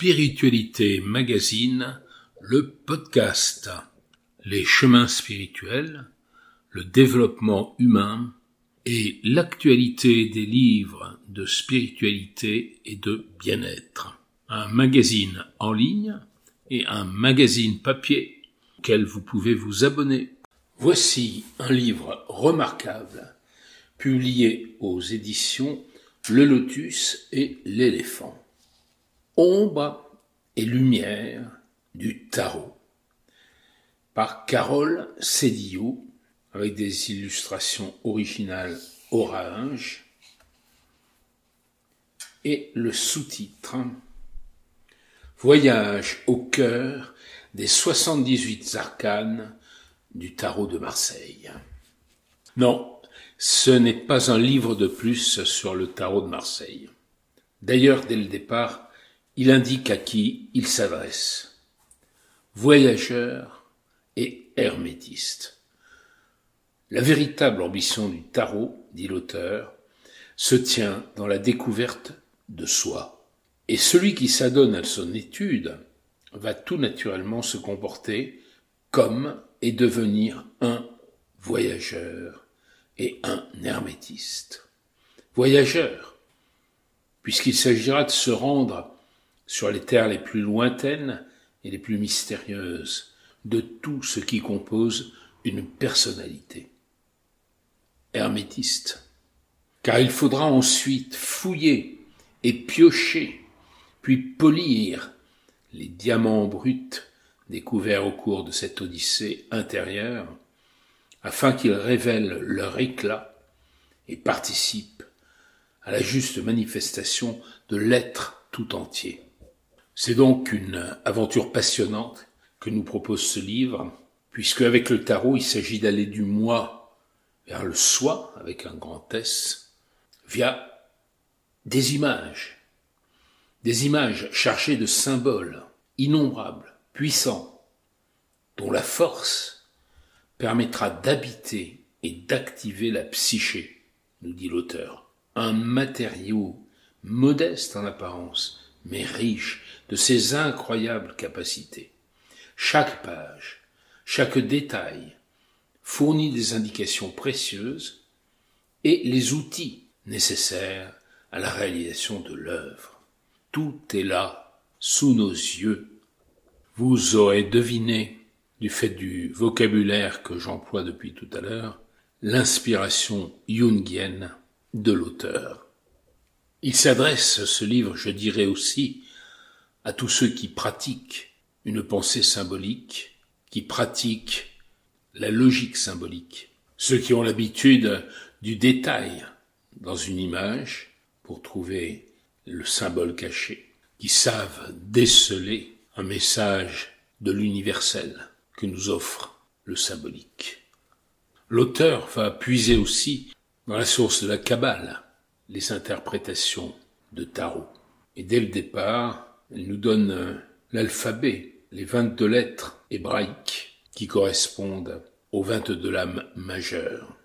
Spiritualité Magazine, le podcast. Les chemins spirituels, le développement humain et l'actualité des livres de spiritualité et de bien-être. Un magazine en ligne et un magazine papier auquel vous pouvez vous abonner. Voici un livre remarquable publié aux éditions Le Lotus et l'éléphant. Ombre et lumière du tarot par Carole Cédillo avec des illustrations originales orange et le sous-titre Voyage au cœur des 78 arcanes du tarot de Marseille. Non, ce n'est pas un livre de plus sur le tarot de Marseille. D'ailleurs, dès le départ, il indique à qui il s'adresse. Voyageur et hermétiste. La véritable ambition du tarot, dit l'auteur, se tient dans la découverte de soi. Et celui qui s'adonne à son étude va tout naturellement se comporter comme et devenir un voyageur et un hermétiste. Voyageur, puisqu'il s'agira de se rendre sur les terres les plus lointaines et les plus mystérieuses de tout ce qui compose une personnalité. Hermétiste. Car il faudra ensuite fouiller et piocher, puis polir les diamants bruts découverts au cours de cette odyssée intérieure, afin qu'ils révèlent leur éclat et participent à la juste manifestation de l'être tout entier. C'est donc une aventure passionnante que nous propose ce livre, puisque avec le tarot, il s'agit d'aller du moi vers le soi, avec un grand S, via des images, des images chargées de symboles innombrables, puissants, dont la force permettra d'habiter et d'activer la psyché, nous dit l'auteur. Un matériau modeste en apparence, mais riche de ses incroyables capacités. Chaque page, chaque détail fournit des indications précieuses et les outils nécessaires à la réalisation de l'œuvre. Tout est là, sous nos yeux. Vous aurez deviné, du fait du vocabulaire que j'emploie depuis tout à l'heure, l'inspiration jungienne de l'auteur. Il s'adresse, ce livre, je dirais aussi, à tous ceux qui pratiquent une pensée symbolique, qui pratiquent la logique symbolique, ceux qui ont l'habitude du détail dans une image pour trouver le symbole caché, qui savent déceler un message de l'universel que nous offre le symbolique. L'auteur va puiser aussi dans la source de la Kabbale, les interprétations de tarot. Et dès le départ, elle nous donne euh, l'alphabet, les 22 lettres hébraïques qui correspondent aux 22 lames majeures.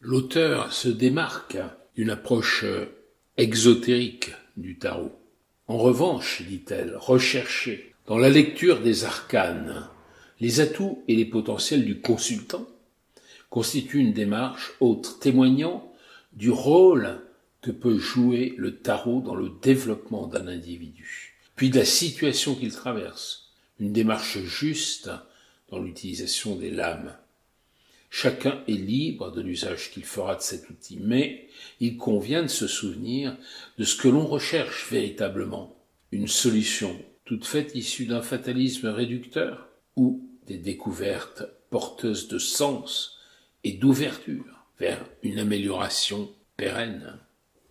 L'auteur se démarque d'une approche euh, exotérique du tarot. En revanche, dit-elle, rechercher dans la lecture des arcanes les atouts et les potentiels du consultant constitue une démarche autre témoignant du rôle que peut jouer le tarot dans le développement d'un individu, puis de la situation qu'il traverse, une démarche juste dans l'utilisation des lames. Chacun est libre de l'usage qu'il fera de cet outil, mais il convient de se souvenir de ce que l'on recherche véritablement, une solution toute faite issue d'un fatalisme réducteur ou des découvertes porteuses de sens et d'ouverture vers une amélioration pérenne.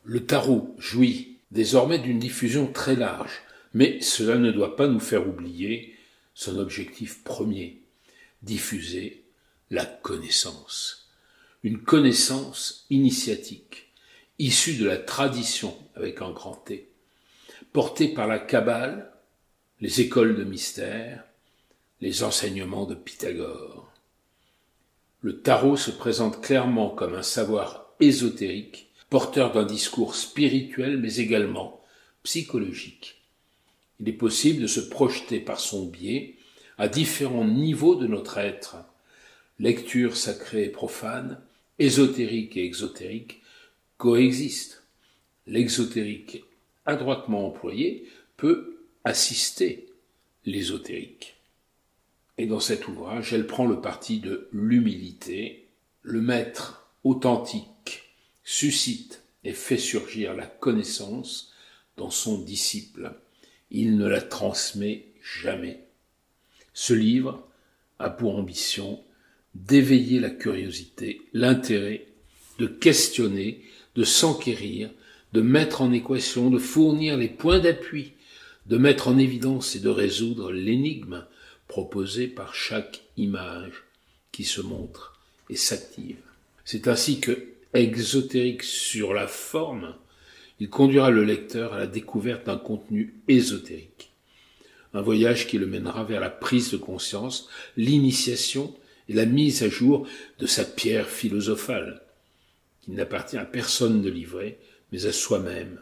Le tarot jouit désormais d'une diffusion très large, mais cela ne doit pas nous faire oublier son objectif premier, diffuser la connaissance. Une connaissance initiatique, issue de la tradition avec un grand T, portée par la Kabbale, les écoles de mystère, les enseignements de Pythagore. Le tarot se présente clairement comme un savoir ésotérique porteur d'un discours spirituel mais également psychologique. Il est possible de se projeter par son biais à différents niveaux de notre être. Lecture sacrée et profane, ésotérique et exotérique coexistent. L'exotérique adroitement employé peut assister l'ésotérique. Et dans cet ouvrage, elle prend le parti de l'humilité. Le maître authentique suscite et fait surgir la connaissance dans son disciple. Il ne la transmet jamais. Ce livre a pour ambition d'éveiller la curiosité, l'intérêt, de questionner, de s'enquérir, de mettre en équation, de fournir les points d'appui, de mettre en évidence et de résoudre l'énigme proposée par chaque image qui se montre et s'active. C'est ainsi que, exotérique sur la forme, il conduira le lecteur à la découverte d'un contenu ésotérique. Un voyage qui le mènera vers la prise de conscience, l'initiation et la mise à jour de sa pierre philosophale, qu'il n'appartient à personne de livrer, mais à soi-même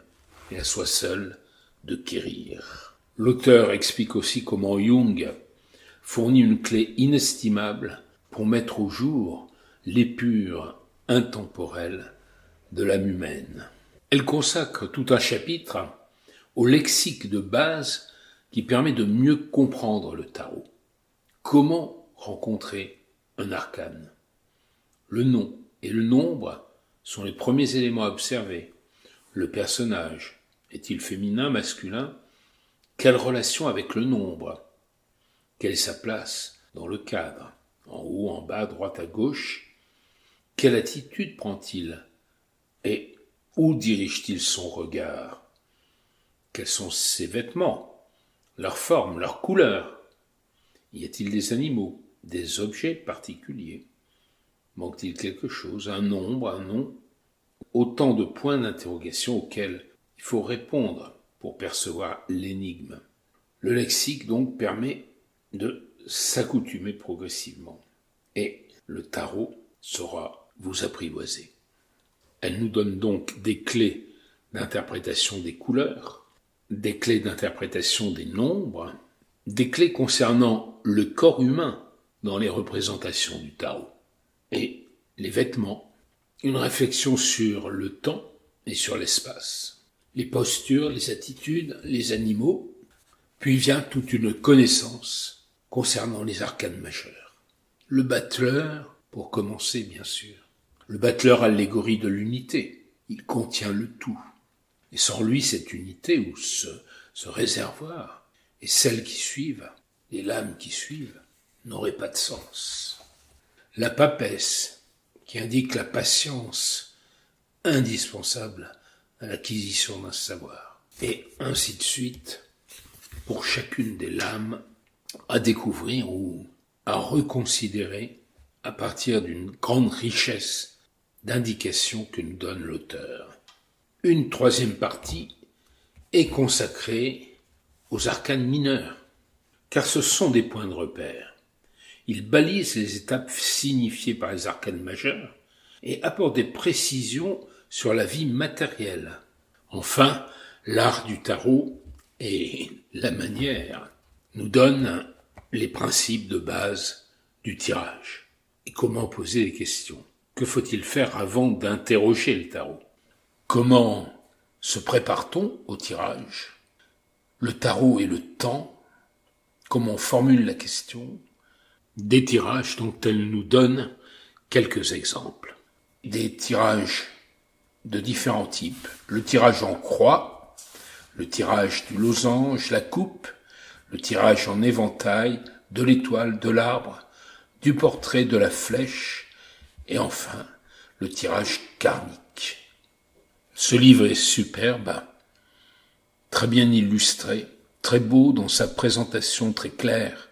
et à soi seul de quérir. L'auteur explique aussi comment Jung fournit une clé inestimable pour mettre au jour l'épure intemporelle de l'âme humaine. Elle consacre tout un chapitre au lexique de base qui permet de mieux comprendre le tarot. Comment rencontrer un arcane? Le nom et le nombre sont les premiers éléments à observer. Le personnage est-il féminin, masculin? Quelle relation avec le nombre? Quelle est sa place dans le cadre? En haut, en bas, droite à gauche Quelle attitude prend-il? Et où dirige-t-il son regard? Quels sont ses vêtements? Leur forme, leur couleur? Y a-t-il des animaux, des objets particuliers? Manque-t-il quelque chose, un nombre, un nom? Autant de points d'interrogation auxquels il faut répondre pour percevoir l'énigme. Le lexique donc permet de s'accoutumer progressivement. Et le tarot saura vous apprivoiser. Elle nous donne donc des clés d'interprétation des couleurs, des clés d'interprétation des nombres, des clés concernant le corps humain dans les représentations du tarot et les vêtements, une réflexion sur le temps et sur l'espace, les postures, les attitudes, les animaux, puis vient toute une connaissance concernant les arcanes majeures. Le battleur, pour commencer bien sûr. Le battleur allégorie de l'unité, il contient le tout. Et sans lui, cette unité ou ce, ce réservoir et celles qui suivent, les lames qui suivent, n'auraient pas de sens. La papesse, qui indique la patience indispensable à l'acquisition d'un savoir. Et ainsi de suite, pour chacune des lames, à découvrir ou à reconsidérer à partir d'une grande richesse d'indications que nous donne l'auteur. Une troisième partie est consacrée aux arcanes mineurs, car ce sont des points de repère. Il balise les étapes signifiées par les arcanes majeures et apporte des précisions sur la vie matérielle. Enfin, l'art du tarot et la manière nous donnent les principes de base du tirage. Et comment poser les questions? Que faut-il faire avant d'interroger le tarot? Comment se prépare-t-on au tirage? Le tarot et le temps Comment on formule la question? Des tirages dont elle nous donne quelques exemples. Des tirages de différents types. Le tirage en croix, le tirage du losange, la coupe, le tirage en éventail, de l'étoile, de l'arbre, du portrait, de la flèche, et enfin le tirage karmique. Ce livre est superbe, très bien illustré, très beau dans sa présentation très claire,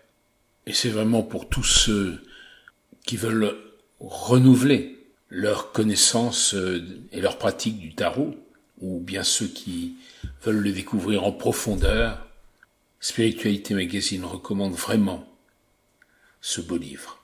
et c'est vraiment pour tous ceux qui veulent renouveler leur connaissance euh, et leur pratique du tarot, ou bien ceux qui veulent le découvrir en profondeur, Spiritualité Magazine recommande vraiment ce beau livre.